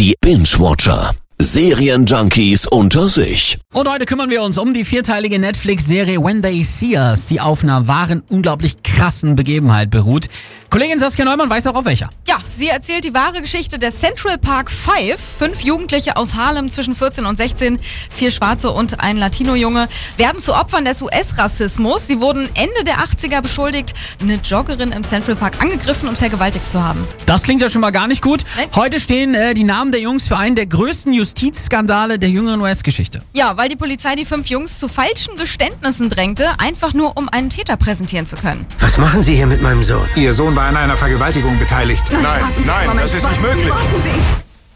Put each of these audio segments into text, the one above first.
Die Binge-Watcher. Serienjunkies unter sich. Und heute kümmern wir uns um die vierteilige Netflix-Serie When They See Us, die auf einer wahren, unglaublich krassen Begebenheit beruht. Kollegin Saskia Neumann weiß auch auf welcher. Ja, sie erzählt die wahre Geschichte der Central Park Five. Fünf Jugendliche aus Harlem zwischen 14 und 16, vier Schwarze und ein Latino-Junge, werden zu Opfern des US-Rassismus. Sie wurden Ende der 80er beschuldigt, eine Joggerin im Central Park angegriffen und vergewaltigt zu haben. Das klingt ja schon mal gar nicht gut. Nein. Heute stehen äh, die Namen der Jungs für einen der größten Justizskandale der jüngeren US-Geschichte. Ja, weil die Polizei die fünf Jungs zu falschen Geständnissen drängte, einfach nur um einen Täter präsentieren zu können. Was machen Sie hier mit meinem Sohn? Ihr Sohn war an einer Vergewaltigung beteiligt. Nein, nein, das ist nicht möglich.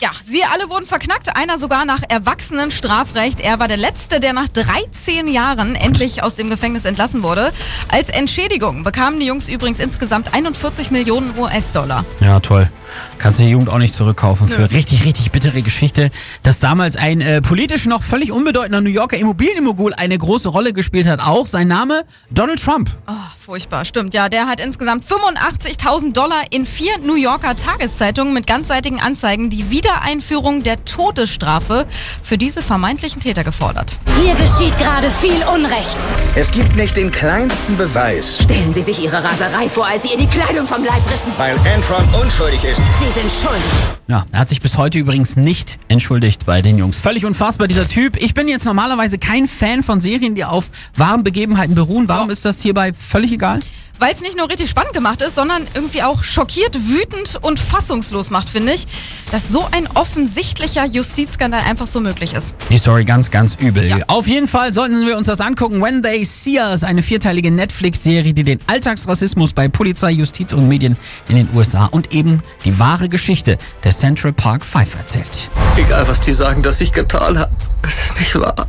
Ja, sie alle wurden verknackt, einer sogar nach Erwachsenenstrafrecht. Er war der Letzte, der nach 13 Jahren endlich aus dem Gefängnis entlassen wurde. Als Entschädigung bekamen die Jungs übrigens insgesamt 41 Millionen US-Dollar. Ja, toll. Kannst du die Jugend auch nicht zurückkaufen für richtig, richtig bittere Geschichte, dass damals ein äh, politisch noch völlig unbedeutender New Yorker Immobilienmogul eine große Rolle gespielt hat. Auch sein Name Donald Trump. Oh, furchtbar, stimmt. Ja, der hat insgesamt 85.000 Dollar in vier New Yorker Tageszeitungen mit ganzseitigen Anzeigen die Wiedereinführung der Todesstrafe für diese vermeintlichen Täter gefordert. Hier geschieht gerade viel Unrecht. Es gibt nicht den kleinsten Beweis, Stellen Sie sich Ihre Raserei vor, als Sie ihr die Kleidung vom Leib rissen. weil Antron unschuldig ist. Sie sind schuldig. Ja, er hat sich bis heute übrigens nicht entschuldigt bei den Jungs. Völlig unfassbar, dieser Typ. Ich bin jetzt normalerweise kein Fan von Serien, die auf wahren Begebenheiten beruhen. Warum ist das hierbei völlig egal? Weil es nicht nur richtig spannend gemacht ist, sondern irgendwie auch schockiert, wütend und fassungslos macht, finde ich, dass so ein offensichtlicher Justizskandal einfach so möglich ist. Die Story ganz, ganz übel. Ja. Auf jeden Fall sollten wir uns das angucken. When They See Us, eine vierteilige Netflix-Serie, die den Alltagsrassismus bei Polizei, Justiz und Medien in den USA und eben die wahre Geschichte der Central Park Five erzählt. Egal, was die sagen, dass ich getan habe. Es ist nicht wahr.